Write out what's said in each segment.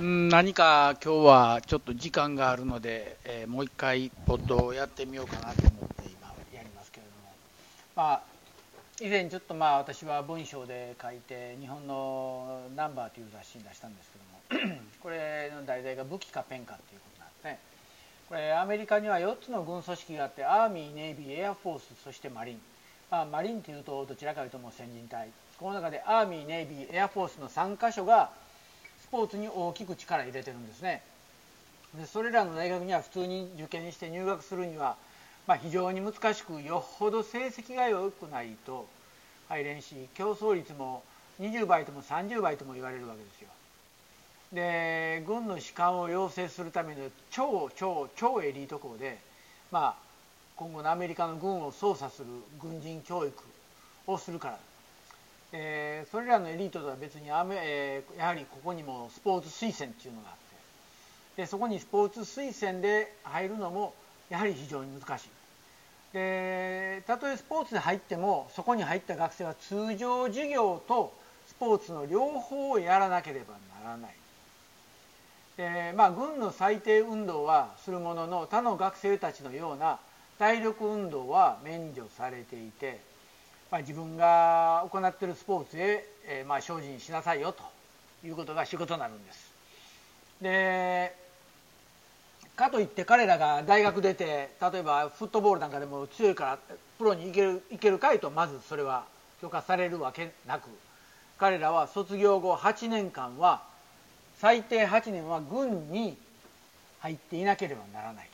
ん何か今日はちょっと時間があるので、えーもう一回ポッドをやってみようかなと思って今やりますけれども。まあ以前ちょっとまあ私は文章で書いて日本のナンバーという雑誌に出したんですけども。これの題材が武器かペンかっていうことなんですね。これアメリカには4つの軍組織があってアーミーネイビーエアフォースそしてマリン。まあ、マリンというとどちらかというともう先人隊。この中でアーミーネイビーエアフォースの3カ所がポーツに大きく力を入れてるんですね。でそれらの大学には普通に受験して入学するには、まあ、非常に難しくよほど成績が良くないと入れんし競争率も20倍とも30倍とも言われるわけですよ。で軍の士官を養成するための超超超エリート校でまあ今後のアメリカの軍を操作する軍人教育をするから、えーそれらのエリートとは別にアメ、えーやはりここにもスポーツ推薦っていうのがあってでそこにスポーツ推薦で入るのもやはり非常に難しい。でたとえスポーツで入ってもそこに入った学生は通常授業とスポーツの両方をやらなければならない。でまあ軍の最低運動はするものの他の学生たちのような体力運動は免除されていて、まあ、自分が行っているスポーツへ、えーまあ、精進しなさいよということが仕事になるんです。でかといって彼らが大学出て例えばフットボールなんかでも強いからプロに行ける行けるかいとまずそれは許可されるわけなく彼らは卒業後8年間は最低8年は軍に入っていなければならない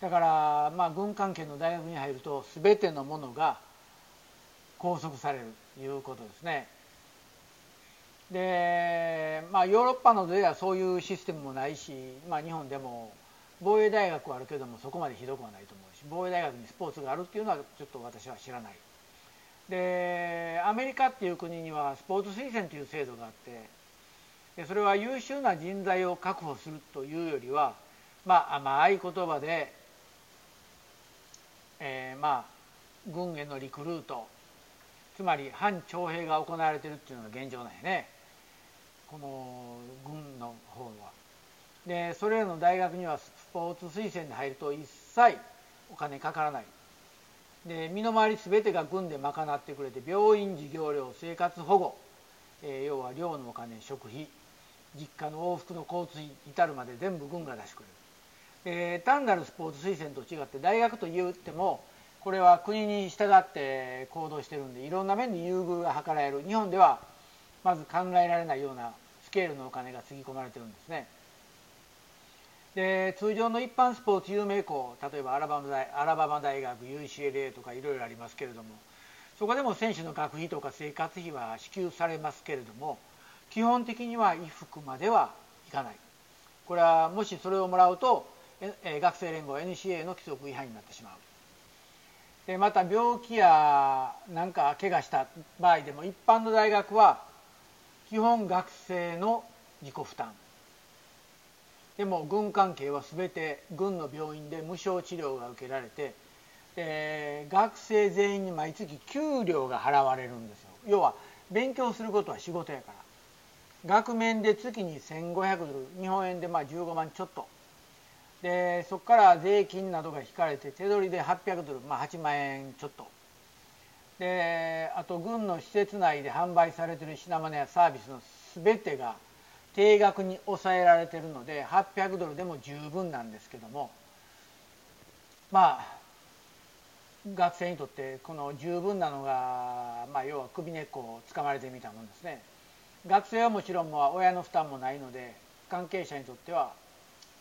だから、まあ、軍関係の大学に入ると全てのものが拘束されるということですね。で、まあ、ヨーロッパなどではそういうシステムもないし、まあ、日本でも防衛大学はあるけどもそこまでひどくはないと思うし防衛大学にスポーツがあるっていうのはちょっと私は知らない。でアメリカっていう国にはスポーツ推薦という制度があってでそれは優秀な人材を確保するというよりはまあ甘い言葉で、えーまあ軍へのリクルートつまり反徴兵が行われてるっていうのが現状なんやね。この軍の方は。でそれらの大学にはスポーツ推薦で入ると一切お金かからない。で身の回り全てが軍で賄ってくれて病院授業料生活保護、えー要は寮のお金食費実家の往復の交通費至るまで全部軍が出してくれる。で単なるスポーツ推薦と違って大学と言ってもこれは国に従って行動してるんでいろんな面で優遇が図られる。日本ではまず考えられないようなスケールのお金がつぎ込まれてるんですね。で通常の一般スポーツ有名校例えばアラバマ大アラバマ大学 UCLA とかいろいろありますけれどもそこでも選手の学費とか生活費は支給されますけれども基本的には衣服まではいかない。これはもしそれをもらうと学生連合 NCA の規則違反になってしまう。でまた病気やなんか怪我した場合でも一般の大学は基本学生の自己負担。でも軍関係は全て軍の病院で無償治療が受けられてで学生全員に毎月給料が払われるんですよ。要は勉強することは仕事やから。額面で月に1500ドル日本円でまあ15万ちょっと。でそこから税金などが引かれて手取りで800ドル、まあ、8万円ちょっと。であと軍の施設内で販売されてる品物やサービスの全てが定額に抑えられてるので800ドルでも十分なんですけども。まあ学生にとってこの十分なのが、まあ、要は首根っこをつかまれてみたもんですね。学生はもちろんも親の負担もないので関係者にとっては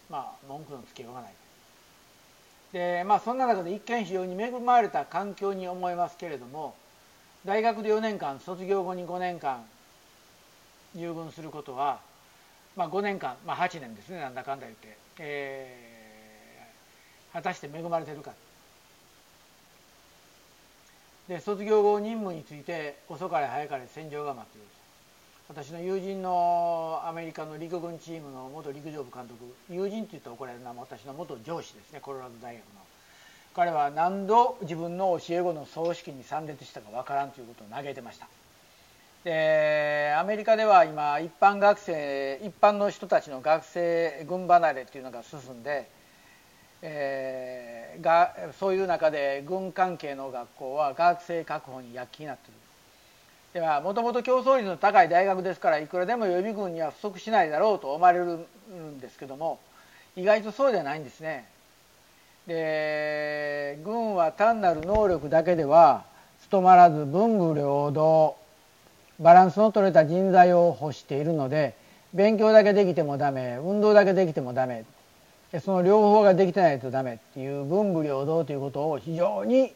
まあ文句のつけようがない。でまあそんな中で一見非常に恵まれた環境に思いますけれども大学で4年間卒業後に5年間入軍することは、まあ、5年間、まあ、8年ですねなんだかんだ言って、えー果たして恵まれてるか。で卒業後任務について遅かれ早かれ戦場が待っている私の友人のアメリカの陸軍チームの元陸上部監督友人って言ったら怒られるのは私の元上司ですねコロラド大学の。彼は何度自分の教え子の葬式に参列したかわからんということを嘆いてました。でアメリカでは今一般学生一般の人たちの学生軍離れっていうのが進んで、えー、がそういう中で軍関係の学校は学生確保に躍起になっている。ではもともと競争率の高い大学ですからいくらでも予備軍には不足しないだろうと思われるんですけども意外とそうではないんですね。で軍は単なる能力だけでは務まらず文武両道バランスの取れた人材を欲しているので勉強だけできてもダメ運動だけできてもダメその両方ができてないとダメっていう文武両道ということを非常に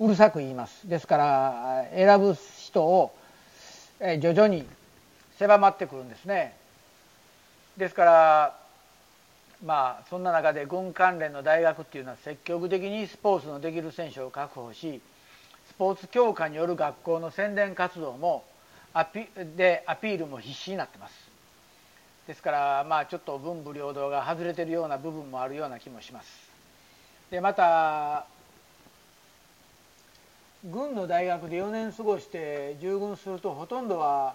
うるさく言いますですから選ぶ人を徐々に狭まってくるんですね。ですからまあそんな中で軍関連の大学っていうのは積極的にスポーツのできる選手を確保しスポーツ強化による学校の宣伝活動もアピでアピールも必死になってます。ですからまあちょっと文武両道が外れてるような部分もあるような気もします。でまた軍の大学で4年過ごして従軍するとほとんどは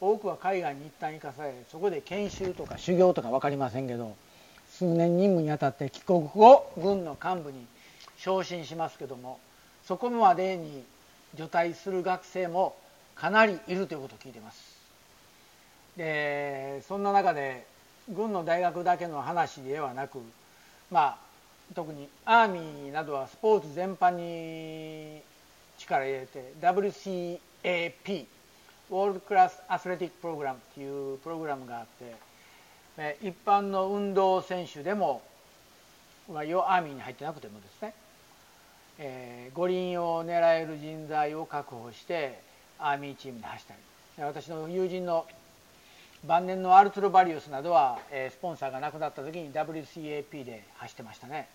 多くは海外に一旦行かされそこで研修とか修行とか分かりませんけど数年任務にあたって帰国後軍の幹部に昇進しますけどもそこまでに除隊する学生もかなりいるということを聞いてます。でそんな中で軍の大学だけの話ではなくまあ特にアーミーなどはスポーツ全般に力入れて WCAP ウォールドクラスアスレティックプログラムっていうプログラムがあって一般の運動選手でもアーミーに入ってなくてもですね、えー、五輪を狙える人材を確保してアーミーチームで走ったり。私の友人の晩年のアルトロバリウスなどは、えー、スポンサーがなくなった時に WCAP で走ってましたね。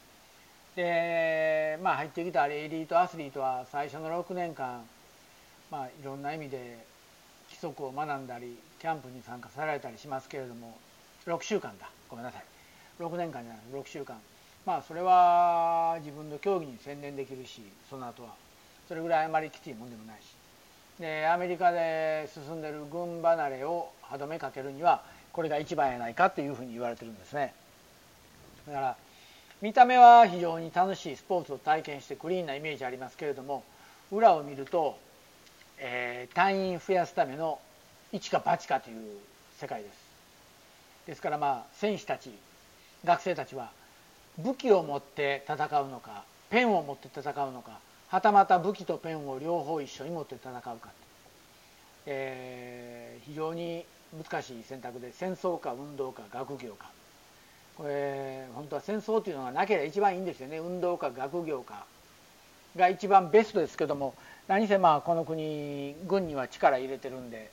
でまあ入ってきたエリートアスリートは最初の6年間まあいろんな意味で規則を学んだりキャンプに参加されたりしますけれども6週間だ。ごめんなさい。6年間じゃない。6週間。まあそれは自分の競技に専念できるしその後は。それぐらいあまりきついもんでもないし。でアメリカで進んでる軍離れを歯止めかけるにはこれが一番やないかというふうに言われてるんですね。だから見た目は非常に楽しいスポーツを体験してクリーンなイメージありますけれども裏を見ると、えー、隊員増やすための一か八かという世界です。ですからまあ選手たち学生たちは武器を持って戦うのかペンを持って戦うのかはたまた武器とペンを両方一緒に持って戦うか、えー、非常に難しい選択で戦争か運動か学業か。これ本当は戦争というのがなければ一番いいんですよね。運動か学業かが一番ベストですけども。何せまあこの国軍には力入れてるんで。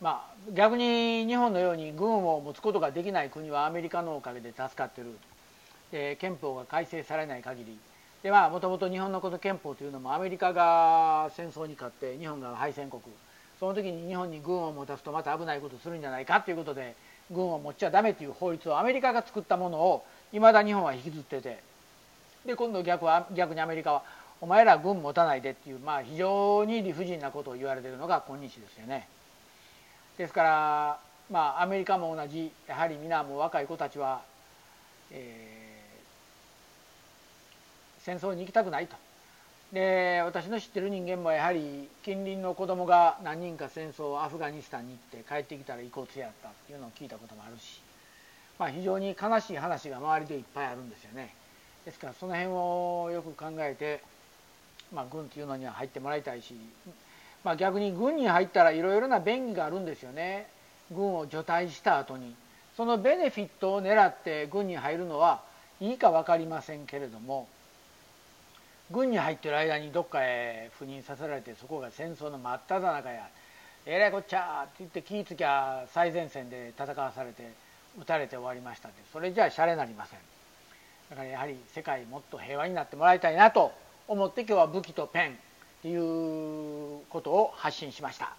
まあ逆に日本のように軍を持つことができない国はアメリカのおかげで助かってる。で憲法が改正されない限り。でまあもともと日本のこと憲法というのもアメリカが戦争に勝って日本が敗戦国。その時に日本に軍を持たすとまた危ないことするんじゃないかということで軍を持っちゃダメという法律をアメリカが作ったものをいまだ日本は引きずっててで今度逆は逆にアメリカはお前ら軍持たないでっていうまあ非常に理不尽なことを言われてるのが今日ですよね。ですからまあアメリカも同じやはり皆も若い子たちは、えー戦争に行きたくないとで私の知ってる人間もやはり近隣の子供が何人か戦争アフガニスタンに行って帰ってきたら遺骨やったっていうのを聞いたこともあるし、まあ、非常に悲しい話が周りでいっぱいあるんですよね。ですからその辺をよく考えて、まあ、軍っていうのには入ってもらいたいし、まあ、逆に軍に入ったらいろいろな便宜があるんですよね。軍を除隊した後に。そのベネフィットを狙って軍に入るのはいいか分かりませんけれども軍に入ってる間にどっかへ赴任させられてそこが戦争の真っ只中や。えらいこっちゃって言って気ぃつきゃ最前線で戦わされて撃たれて終わりましたって。それじゃあシャレなりません。だからやはり世界もっと平和になってもらいたいなと思って今日は武器とペンっていうことを発信しました。